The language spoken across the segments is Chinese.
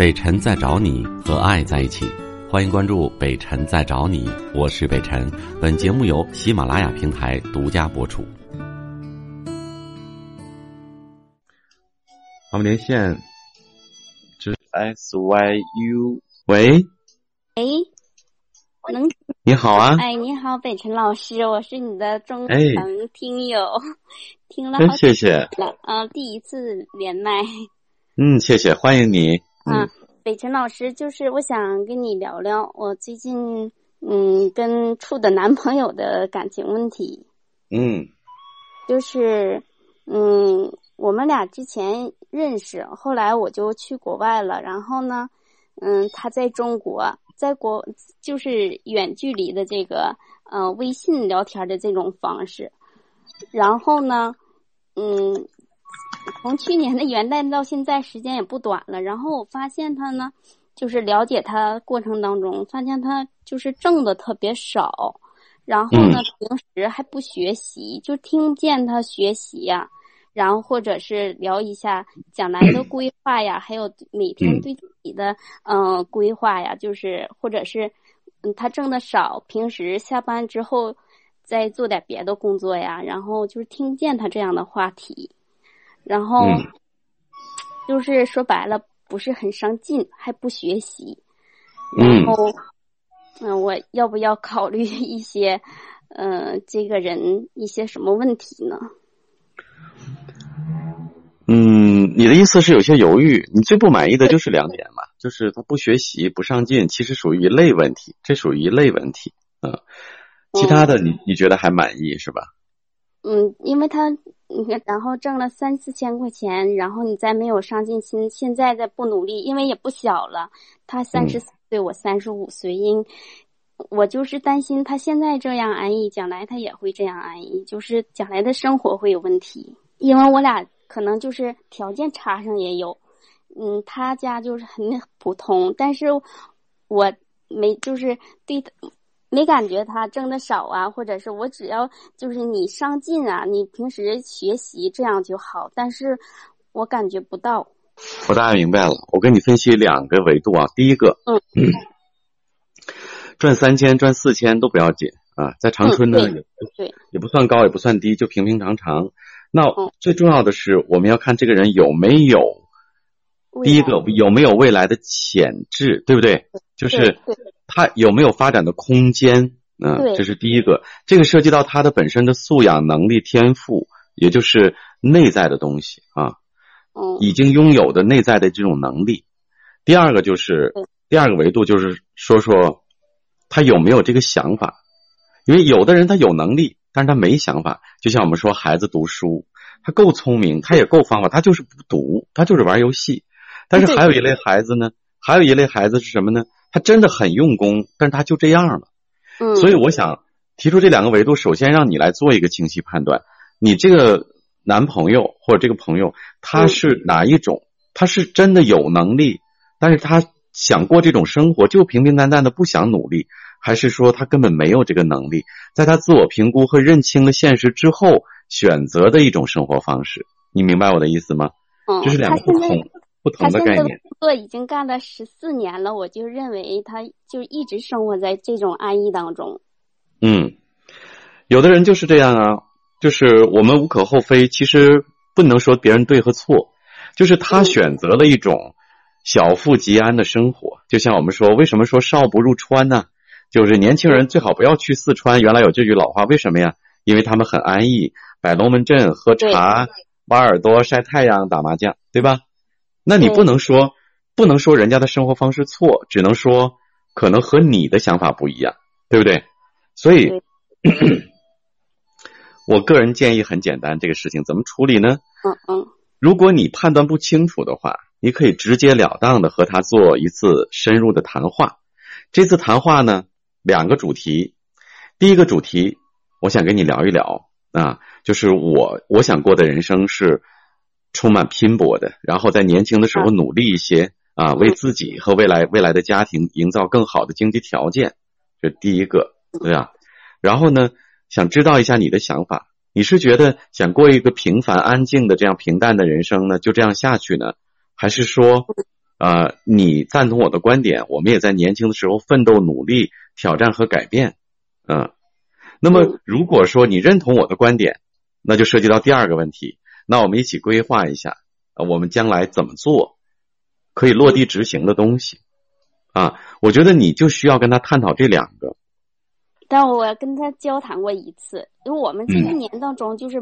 北辰在找你和爱在一起，欢迎关注北辰在找你，我是北辰。本节目由喜马拉雅平台独家播出。我们连线，这 S Y U，喂，哎，能？你好啊，哎，你好，北辰老师，我是你的忠哎。诚听友，听了好谢谢，啊，第一次连麦。嗯，谢谢，欢迎你，啊嗯，北辰老师，就是我想跟你聊聊我最近嗯跟处的男朋友的感情问题，嗯。就是嗯我们俩之前认识，后来我就去国外了，然后呢，嗯他在中国，在国就是远距离的这个呃微信聊天的这种方式，然后呢，嗯，从去年的元旦到现在时间也不短了，然后我发现他呢，就是了解他过程当中，发现他就是挣的特别少，然后呢，平时还不学习，就听不见他学习呀、然后或者是聊一下将来的规划呀，还有每天对自己的嗯、呃规划呀，就是或者是嗯他挣的少，平时下班之后再做点别的工作呀，然后就是听不见他这样的话题，然后嗯。就是说白了不是很上进，还不学习，嗯。然后嗯、我要不要考虑一些呃这个人一些什么问题呢？嗯，你的意思是有些犹豫，你最不满意的就是两点嘛，就是他不学习、不上进，其实属于一类问题，这属于一类问题，嗯，其他的你你觉得还满意是吧？嗯，因为他，然后挣了三四千块钱，然后你再没有上进心，现在再不努力，因为也不小了，他三十四岁，我三十五岁，因我就是担心他现在这样安逸，将来他也会这样安逸，就是将来的生活会有问题，因为我俩可能就是条件差上也有，嗯，他家就是很普通，但是我没就是对他。没感觉他挣的少啊，或者是我只要就是你上进啊，你平时学习这样就好，但是我感觉不到。我大概明白了，我跟你分析两个维度啊。第一个，嗯，赚三千、赚四千都不要紧啊，在长春呢、嗯也对也不算高，也不算低，就平平常常。那嗯最重要的是，我们要看这个人有没有第一个有没有未来的潜质，对不对？就是他有没有发展的空间？嗯，对这是第一个。这个涉及到他的本身的素养、能力、天赋，也就是内在的东西啊。嗯已经拥有的内在的这种能力。第二个就是第二个维度，就是说说他有没有这个想法，因为有的人他有能力，但是他没想法。就像我们说孩子读书，他够聪明，他也够方法，他就是不读，他就是玩游戏。但是还有一类孩子呢，还有一类孩子是什么呢？他真的很用功，但是他就这样了。嗯，所以我想提出这两个维度，首先让你来做一个清晰判断，你这个男朋友或者这个朋友他嗯是哪一种？他是真的有能力，但是他想过这种生活，就平平淡淡的不想努力，还是说他根本没有这个能力，在他自我评估和认清了现实之后选择的一种生活方式？你明白我的意思吗？嗯这是两个不同不同的概念。工作已经干了十四年了，我就认为他就一直生活在这种安逸当中。嗯，有的人就是这样啊，就是我们无可厚非，其实不能说别人对和错，就是他嗯选择了一种小富即安的生活。就像我们说，为什么说少不入川呢？就是年轻人最好不要去四川。原来有这句老话，为什么呀？因为他们很安逸，摆龙门阵、喝茶、挖耳朵、晒太阳、打麻将，对吧？那你不能说不能说人家的生活方式错，只能说可能和你的想法不一样，对不对？所以，我个人建议很简单，这个事情怎么处理呢？嗯嗯如果你判断不清楚的话，你可以直截了当的和他做一次深入的谈话。这次谈话呢，两个主题。第一个主题，我想跟你聊一聊啊，就是我我想过的人生是充满拼搏的，然后在年轻的时候努力一些啊，为自己和未来未来的家庭营造更好的经济条件，这第一个，对吧？然后呢，想知道一下你的想法。你是觉得想过一个平凡安静的这样平淡的人生呢，就这样下去呢，还是说啊，你赞同我的观点，我们也在年轻的时候奋斗、努力、挑战和改变，嗯。那么，如果说你认同我的观点，那就涉及到第二个问题，那我们一起规划一下，我们将来怎么做可以落地执行的东西啊？我觉得你就需要跟他探讨这两个。但我跟他交谈过一次，因为我们这一年当中就是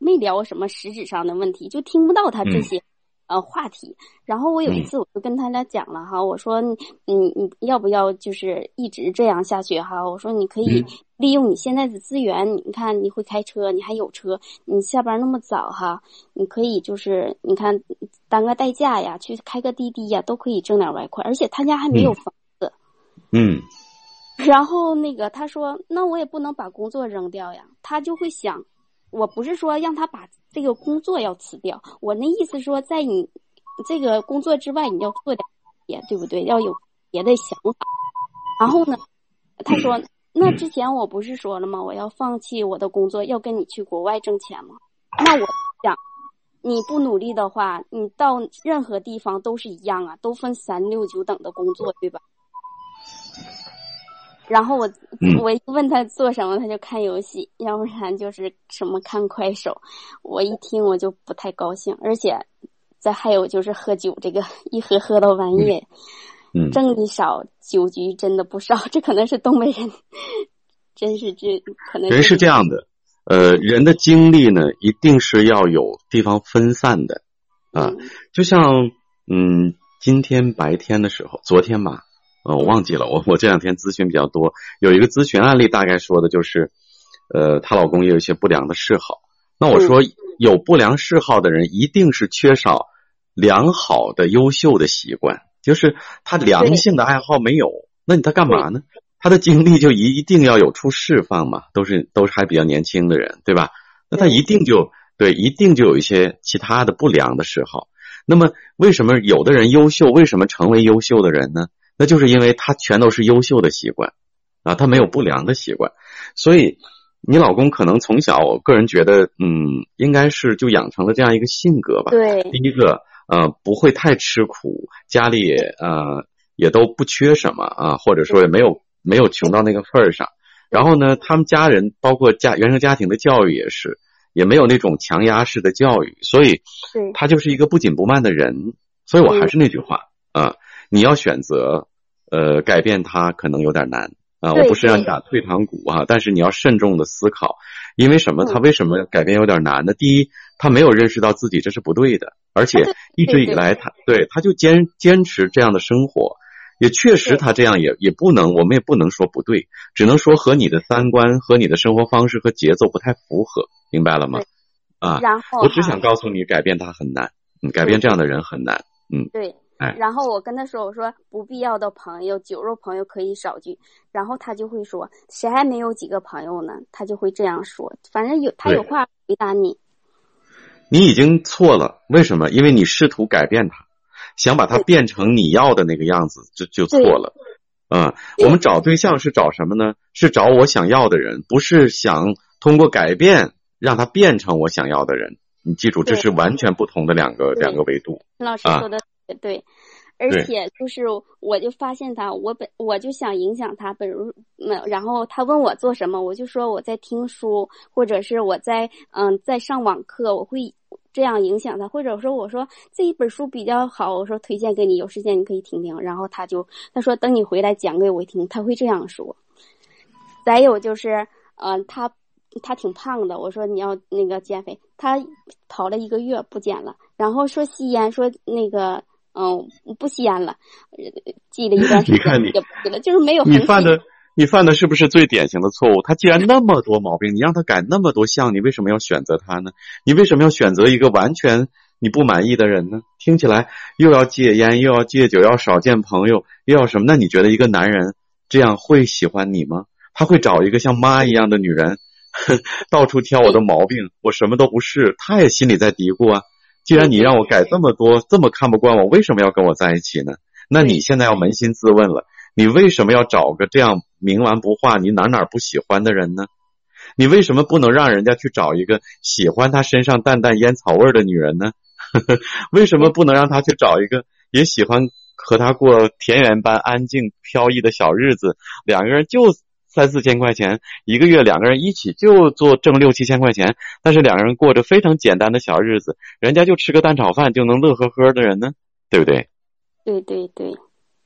没聊什么实质上的问题，就听不到他这些。呃，话题。然后我有一次我就跟他俩讲了哈，我说你你要不要就是一直这样下去哈？我说你可以利用你现在的资源，你看你会开车，你还有车，你下班那么早哈，你可以就是你看当个代驾呀，去开个滴滴呀，都可以挣点外快。而且他家还没有房子。嗯。然后那个他说，那我也不能把工作扔掉呀。他就会想。我不是说让他把这个工作要辞掉，我那意思说，在你这个工作之外，你要做点别，对不对？要有别的想法。然后呢，他说：“那之前我不是说了吗？我要放弃我的工作，要跟你去国外挣钱吗？那我想，你不努力的话，你到任何地方都是一样啊，都分三六九等的工作，对吧？”然后我我一问他做什么，他就看游戏，要不然就是什么看快手。我一听我就不太高兴，而且再还有就是喝酒，这个一喝喝到半夜，嗯挣的少，酒局真的不少。这可能是东北人，真是这可能人是这样的。呃，人的精力呢，一定是要有地方分散的啊。就像嗯，今天白天的时候，昨天吧。呃，我忘记了，我我这两天咨询比较多，有一个咨询案例，大概说的就是，呃，她老公也有一些不良的嗜好。那我说，有不良嗜好的人，一定是缺少良好的、优秀的习惯，就是他良性的爱好没有。那你他干嘛呢？他的精力就一一定要有处释放嘛，都是都是还比较年轻的人，对吧？那他一定就对，一定就有一些其他的不良的嗜好。那么，为什么有的人优秀？为什么成为优秀的人呢？那就是因为他全都是优秀的习惯，啊，他没有不良的习惯，所以你老公可能从小，我个人觉得，嗯，应该是就养成了这样一个性格吧。对，第一个，呃，不会太吃苦，家里呃也都不缺什么啊，或者说也没有没有穷到那个份儿上。然后呢，他们家人包括家原生家庭的教育也是，也没有那种强压式的教育，所以他就是一个不紧不慢的人。所以我还是那句话啊。你要选择，呃，改变他可能有点难啊。我不是让你打退堂鼓啊，但是你要慎重的思考，因为什么？他为什么改变有点难呢？第一，他没有认识到自己这是不对的，而且一直以来他对他就坚坚持这样的生活，也确实他这样也也不能，我们也不能说不对，只能说和你的三观和你的生活方式和节奏不太符合，明白了吗？啊，然后我只想告诉你，改变他很难，嗯，改变这样的人很难，嗯，对。然后我跟他说：“我说不必要的朋友，酒肉朋友可以少聚。”然后他就会说：“谁还没有几个朋友呢？”他就会这样说。反正有他有话回答你。你已经错了，为什么？因为你试图改变他，想把他变成你要的那个样子，就就错了。嗯，我们找对象是找什么呢？是找我想要的人，不是想通过改变让他变成我想要的人。你记住，这是完全不同的两个两个维度。老师说的。对，而且就是我就发现他，我本我就想影响他，本然后他问我做什么，我就说我在听书，或者是我在嗯在上网课，我会这样影响他，或者说我说这一本书比较好，我说推荐给你，有时间你可以听听，然后他就他说等你回来讲给我听，他会这样说。再有就是嗯他他挺胖的，我说你要那个减肥，他跑了一个月不减了，然后说吸烟，说那个。嗯，不吸烟了，记了一段时间，你看你也不吸了，就是没有。你犯的，你犯的是不是最典型的错误？他既然那么多毛病，你让他改那么多项，你为什么要选择他呢？你为什么要选择一个完全你不满意的人呢？听起来又要戒烟，又要戒酒，要少见朋友，又要什么？那你觉得一个男人这样会喜欢你吗？他会找一个像妈一样的女人，到处挑我的毛病，我什么都不是，他也心里在嘀咕啊。既然你让我改这么多，这么看不惯我，为什么要跟我在一起呢？那你现在要扪心自问了，你为什么要找个这样冥顽不化、你哪哪不喜欢的人呢？你为什么不能让人家去找一个喜欢他身上淡淡烟草味的女人呢？为什么不能让他去找一个也喜欢和他过田园般安静飘逸的小日子，两个人就三四千块钱一个月，两个人一起就做挣六七千块钱，但是两个人过着非常简单的小日子，人家就吃个蛋炒饭就能乐呵呵的人呢，对不对？对对对。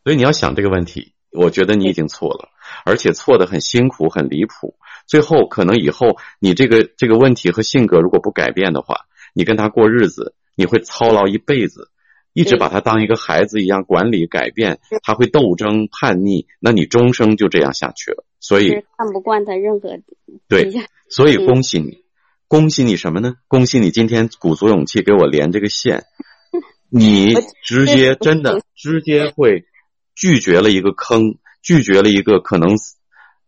所以你要想这个问题，我觉得你已经错了，而且错的很辛苦、很离谱。最后可能以后你这个这个问题和性格如果不改变的话，你跟他过日子，你会操劳一辈子，一直把他当一个孩子一样管理、改变，他会斗争、叛逆，那你终生就这样下去了。所以看不惯他任何对，所以恭喜你，恭喜你什么呢？恭喜你今天鼓足勇气给我连这个线，你直接真的直接会。拒绝了一个坑，拒绝了一个可能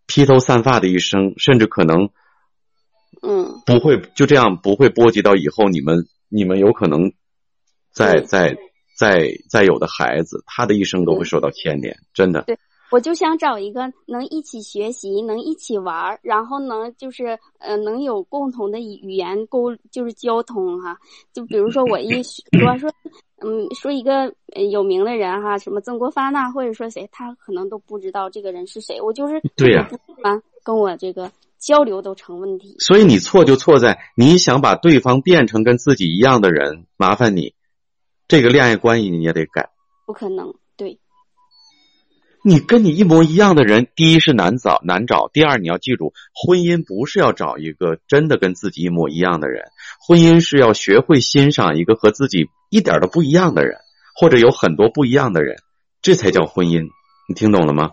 披头散发的一生，甚至可能，嗯，不会就这样不会波及到以后你们你们有可能再再再再有的孩子，他的一生都会受到牵连，真的。对，我就想找一个能一起学习，能一起玩儿，然后能就是呃能有共同的语言沟就是交通哈，就比如说我一说说。嗯，说一个有名的人哈，什么曾国藩呐，或者说谁，他可能都不知道这个人是谁。我就是对呀，啊，跟我这个交流都成问题。所以你错就错在你想把对方变成跟自己一样的人，麻烦你这个恋爱关系你也得改。不可能，对。你跟你一模一样的人，第一是难找难找，第二你要记住，婚姻不是要找一个真的跟自己一模一样的人，婚姻是要学会欣赏一个和自己。一点都不一样的人，或者有很多不一样的人，这才叫婚姻。你听懂了吗？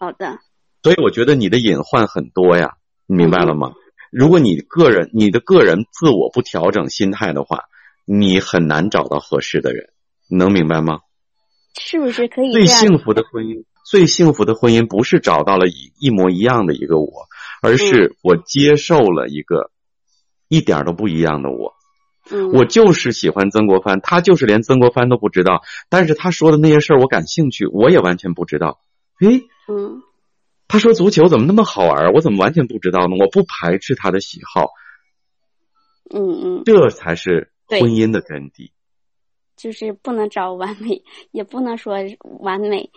好的。所以我觉得你的隐患很多呀，你明白了吗？如果你个人你的个人自我不调整心态的话，你很难找到合适的人。你能明白吗？是不是可以？最幸福的婚姻，最幸福的婚姻不是找到了一一模一样的一个我，而是我接受了一个一点都不一样的我。我就是喜欢曾国藩，他就是连曾国藩都不知道，但是他说的那些事儿我感兴趣，我也完全不知道。诶，嗯，他说足球怎么那么好玩，我怎么完全不知道呢？我不排斥他的喜好。嗯嗯，这才是婚姻的根底。就是不能找完美，也不能说完美，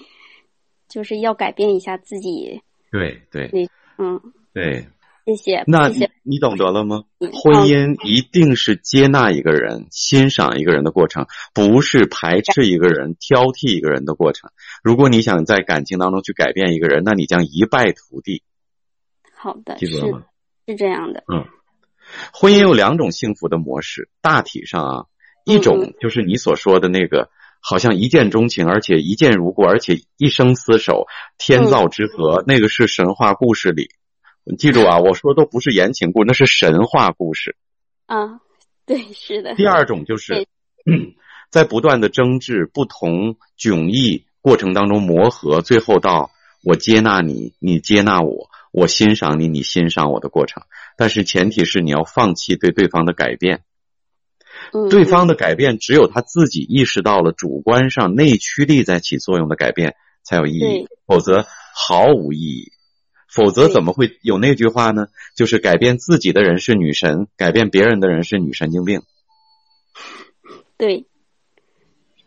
就是要改变一下自己。对对，嗯，对。谢谢。那你懂得了吗？婚姻一定是接纳一个人、欣赏一个人的过程，不是排斥一个人、挑剔一个人的过程。如果你想在感情当中去改变一个人，那你将一败涂地。好的，记住了吗？是这样的。嗯，婚姻有两种幸福的模式，大体上啊，一种就是你所说的那个，好像一见钟情，而且一见如故，而且一生厮守、天造之合，那个是神话故事里。记住啊，我说都不是言情故，那是神话故事。啊，对，是的。第二种就是，在不断的争执、不同迥异过程当中磨合，最后到我接纳你，你接纳我，我欣赏你，你欣赏我的过程。但是前提是你要放弃对对方的改变。对方的改变，只有他自己意识到了主观上内驱力在起作用的改变才有意义，否则毫无意义。否则怎么会有那句话呢？就是改变自己的人是女神，改变别人的人是女神经病。对，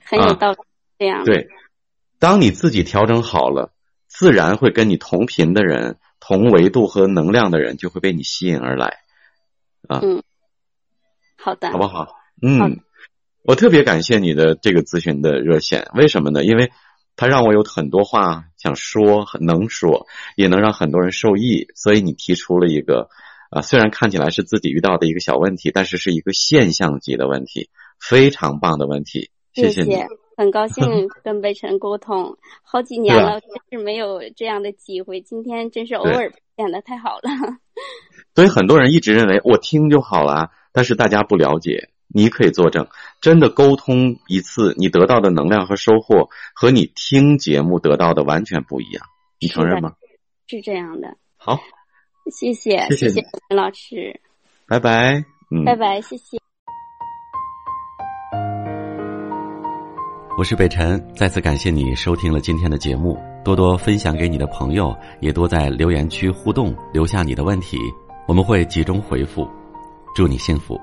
很有道理。这样对，当你自己调整好了，自然会跟你同频的人、同维度和能量的人就会被你吸引而来。啊，嗯，好的，好不好？嗯，我特别感谢你的这个咨询的热线，为什么呢？因为。他让我有很多话想说，能说，也能让很多人受益。所以你提出了一个，啊，虽然看起来是自己遇到的一个小问题，但是是一个现象级的问题，非常棒的问题。谢谢你，很高兴跟北辰沟通，好几年了，真是没有这样的机会，今天真是偶尔演的太好了。所以很多人一直认为我听就好了，但是大家不了解。你可以作证，真的沟通一次，你得到的能量和收获和你听节目得到的完全不一样，你承认吗？是这样的。好，谢谢，谢谢陈老师。拜拜，嗯，拜拜，谢谢。我是北辰，再次感谢你收听了今天的节目，多多分享给你的朋友，也多在留言区互动，留下你的问题，我们会集中回复。祝你幸福。